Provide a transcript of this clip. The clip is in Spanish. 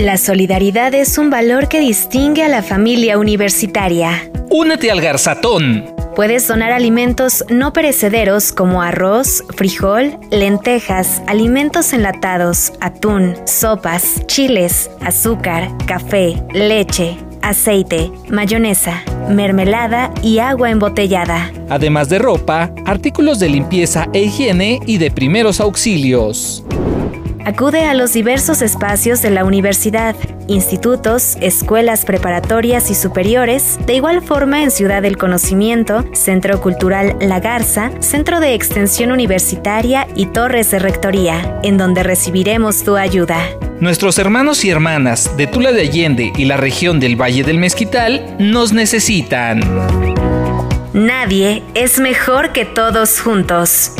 La solidaridad es un valor que distingue a la familia universitaria. Únete al Garzatón. Puedes donar alimentos no perecederos como arroz, frijol, lentejas, alimentos enlatados, atún, sopas, chiles, azúcar, café, leche, aceite, mayonesa, mermelada y agua embotellada. Además de ropa, artículos de limpieza e higiene y de primeros auxilios. Acude a los diversos espacios de la universidad, institutos, escuelas preparatorias y superiores, de igual forma en Ciudad del Conocimiento, Centro Cultural La Garza, Centro de Extensión Universitaria y Torres de Rectoría, en donde recibiremos tu ayuda. Nuestros hermanos y hermanas de Tula de Allende y la región del Valle del Mezquital nos necesitan. Nadie es mejor que todos juntos.